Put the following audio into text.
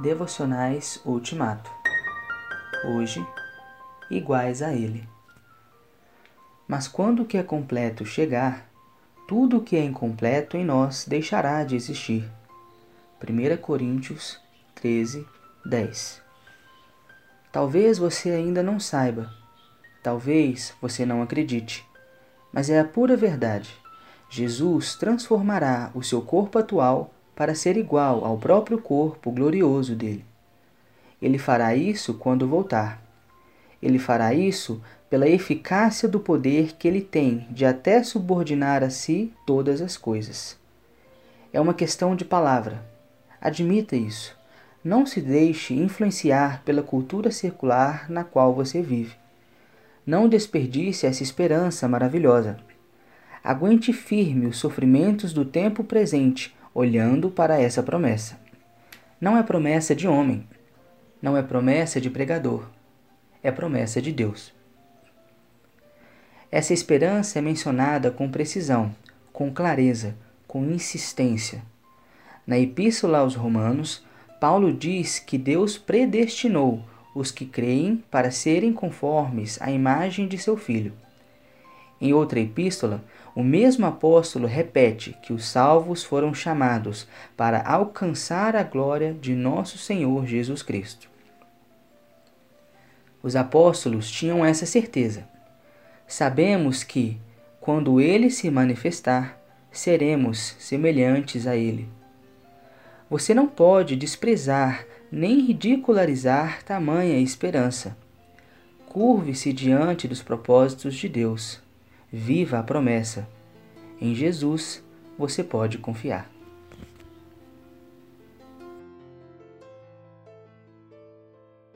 Devocionais Ultimato. Hoje, iguais a Ele. Mas quando o que é completo chegar, tudo o que é incompleto em nós deixará de existir. 1 Coríntios 13, 10. Talvez você ainda não saiba, talvez você não acredite, mas é a pura verdade. Jesus transformará o seu corpo atual para ser igual ao próprio corpo glorioso dele. Ele fará isso quando voltar. Ele fará isso pela eficácia do poder que ele tem de até subordinar a si todas as coisas. É uma questão de palavra. Admita isso. Não se deixe influenciar pela cultura circular na qual você vive. Não desperdice essa esperança maravilhosa. Aguente firme os sofrimentos do tempo presente olhando para essa promessa. Não é promessa de homem, não é promessa de pregador, é promessa de Deus. Essa esperança é mencionada com precisão, com clareza, com insistência. Na Epístola aos Romanos, Paulo diz que Deus predestinou os que creem para serem conformes à imagem de seu Filho. Em outra epístola, o mesmo apóstolo repete que os salvos foram chamados para alcançar a glória de nosso Senhor Jesus Cristo. Os apóstolos tinham essa certeza. Sabemos que, quando ele se manifestar, seremos semelhantes a ele. Você não pode desprezar nem ridicularizar tamanha esperança. Curve-se diante dos propósitos de Deus Viva a promessa. Em Jesus você pode confiar.